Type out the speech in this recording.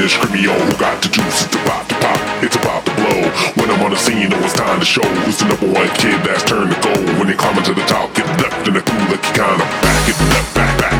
this Creamy who got the juice, it's about to pop, it's about to blow. When I'm on the scene, know it's time to show. Who's the number one kid that's turned to gold When they climbing to the top, get left in the cool like you kinda back, get left back, back.